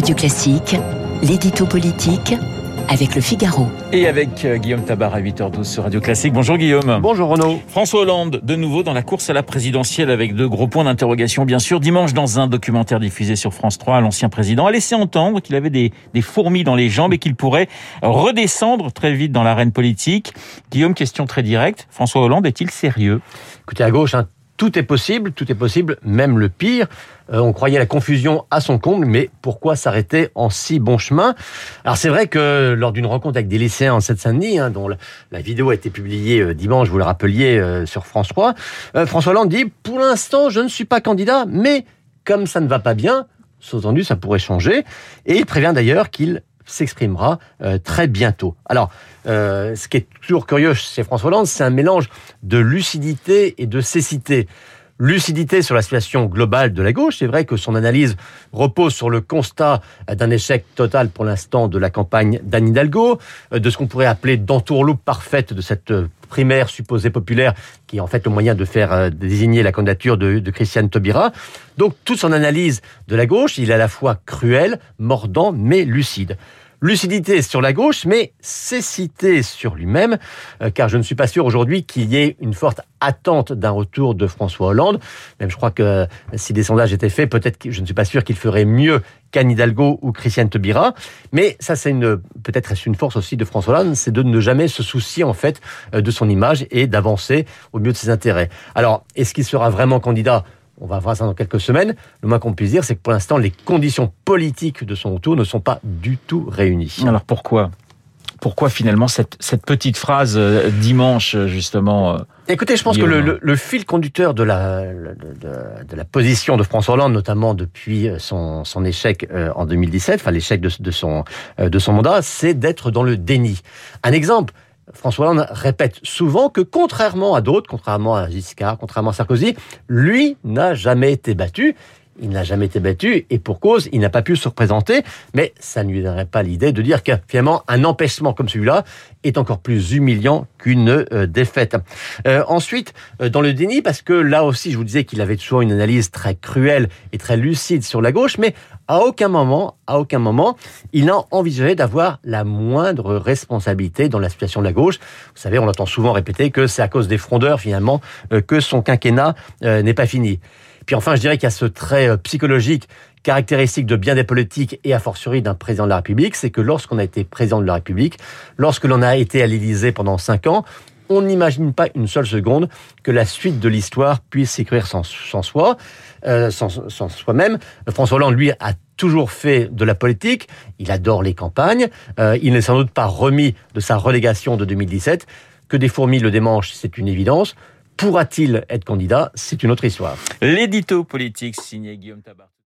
Radio Classique, l'édito politique avec le Figaro. Et avec euh, Guillaume Tabar à 8h12 sur Radio Classique. Bonjour Guillaume. Bonjour Renaud. François Hollande, de nouveau dans la course à la présidentielle avec deux gros points d'interrogation, bien sûr. Dimanche, dans un documentaire diffusé sur France 3, l'ancien président a laissé entendre qu'il avait des, des fourmis dans les jambes et qu'il pourrait redescendre très vite dans l'arène politique. Guillaume, question très directe. François Hollande est-il sérieux? Écoutez, à gauche, hein, tout est possible, tout est possible, même le pire. Euh, on croyait la confusion à son comble, mais pourquoi s'arrêter en si bon chemin? Alors c'est vrai que lors d'une rencontre avec des lycéens en Seine-Saint-Denis, hein, dont la, vidéo a été publiée euh, dimanche, vous le rappeliez, euh, sur France 3, François Hollande dit « Pour l'instant, je ne suis pas candidat, mais comme ça ne va pas bien, sous-entendu, ça pourrait changer. » Et il prévient d'ailleurs qu'il s'exprimera euh, très bientôt. Alors, euh, ce qui est toujours curieux chez François Hollande, c'est un mélange de lucidité et de cécité lucidité sur la situation globale de la gauche. C'est vrai que son analyse repose sur le constat d'un échec total pour l'instant de la campagne d'Anne Hidalgo, euh, de ce qu'on pourrait appeler d'entourloupe parfaite de cette primaire supposée populaire, qui est en fait le moyen de faire euh, désigner la candidature de, de Christiane Taubira. Donc toute son analyse de la gauche, il est à la fois cruel, mordant, mais lucide lucidité sur la gauche, mais cécité sur lui-même, euh, car je ne suis pas sûr aujourd'hui qu'il y ait une forte attente d'un retour de François Hollande. Même je crois que euh, si des sondages étaient faits, peut-être que je ne suis pas sûr qu'il ferait mieux qu'Anne Hidalgo ou Christiane Taubira. Mais ça, c'est une, peut-être une force aussi de François Hollande, c'est de ne jamais se soucier, en fait, euh, de son image et d'avancer au mieux de ses intérêts. Alors, est-ce qu'il sera vraiment candidat? On va voir ça dans quelques semaines. Le moins qu'on puisse dire, c'est que pour l'instant, les conditions politiques de son retour ne sont pas du tout réunies. Alors pourquoi? Pourquoi finalement cette, cette petite phrase euh, dimanche justement euh, Écoutez, je pense que le, le, fil conducteur de la, de, de, la position de François Hollande, notamment depuis son, son échec euh, en 2017, enfin l'échec de, de, son, de son mandat, c'est d'être dans le déni. Un exemple, François Hollande répète souvent que contrairement à d'autres, contrairement à Giscard, contrairement à Sarkozy, lui n'a jamais été battu. Il n'a jamais été battu et pour cause, il n'a pas pu se représenter, mais ça ne lui donnerait pas l'idée de dire que finalement un empêchement comme celui-là est encore plus humiliant qu'une euh, défaite. Euh, ensuite, euh, dans le déni, parce que là aussi, je vous disais qu'il avait toujours une analyse très cruelle et très lucide sur la gauche, mais à aucun moment, à aucun moment, il n'a envisagé d'avoir la moindre responsabilité dans la situation de la gauche. Vous savez, on entend souvent répéter que c'est à cause des frondeurs finalement que son quinquennat n'est pas fini. Puis enfin, je dirais qu'il y a ce trait euh, psychologique caractéristique de bien des politiques et a fortiori d'un président de la République, c'est que lorsqu'on a été président de la République, lorsque l'on a été à l'Élysée pendant cinq ans, on n'imagine pas une seule seconde que la suite de l'histoire puisse s'écrire sans, soi, euh, sans, soi-même. François Hollande, lui, a toujours fait de la politique. Il adore les campagnes. Euh, il n'est sans doute pas remis de sa relégation de 2017. Que des fourmis le démangent, c'est une évidence. Pourra-t-il être candidat? C'est une autre histoire.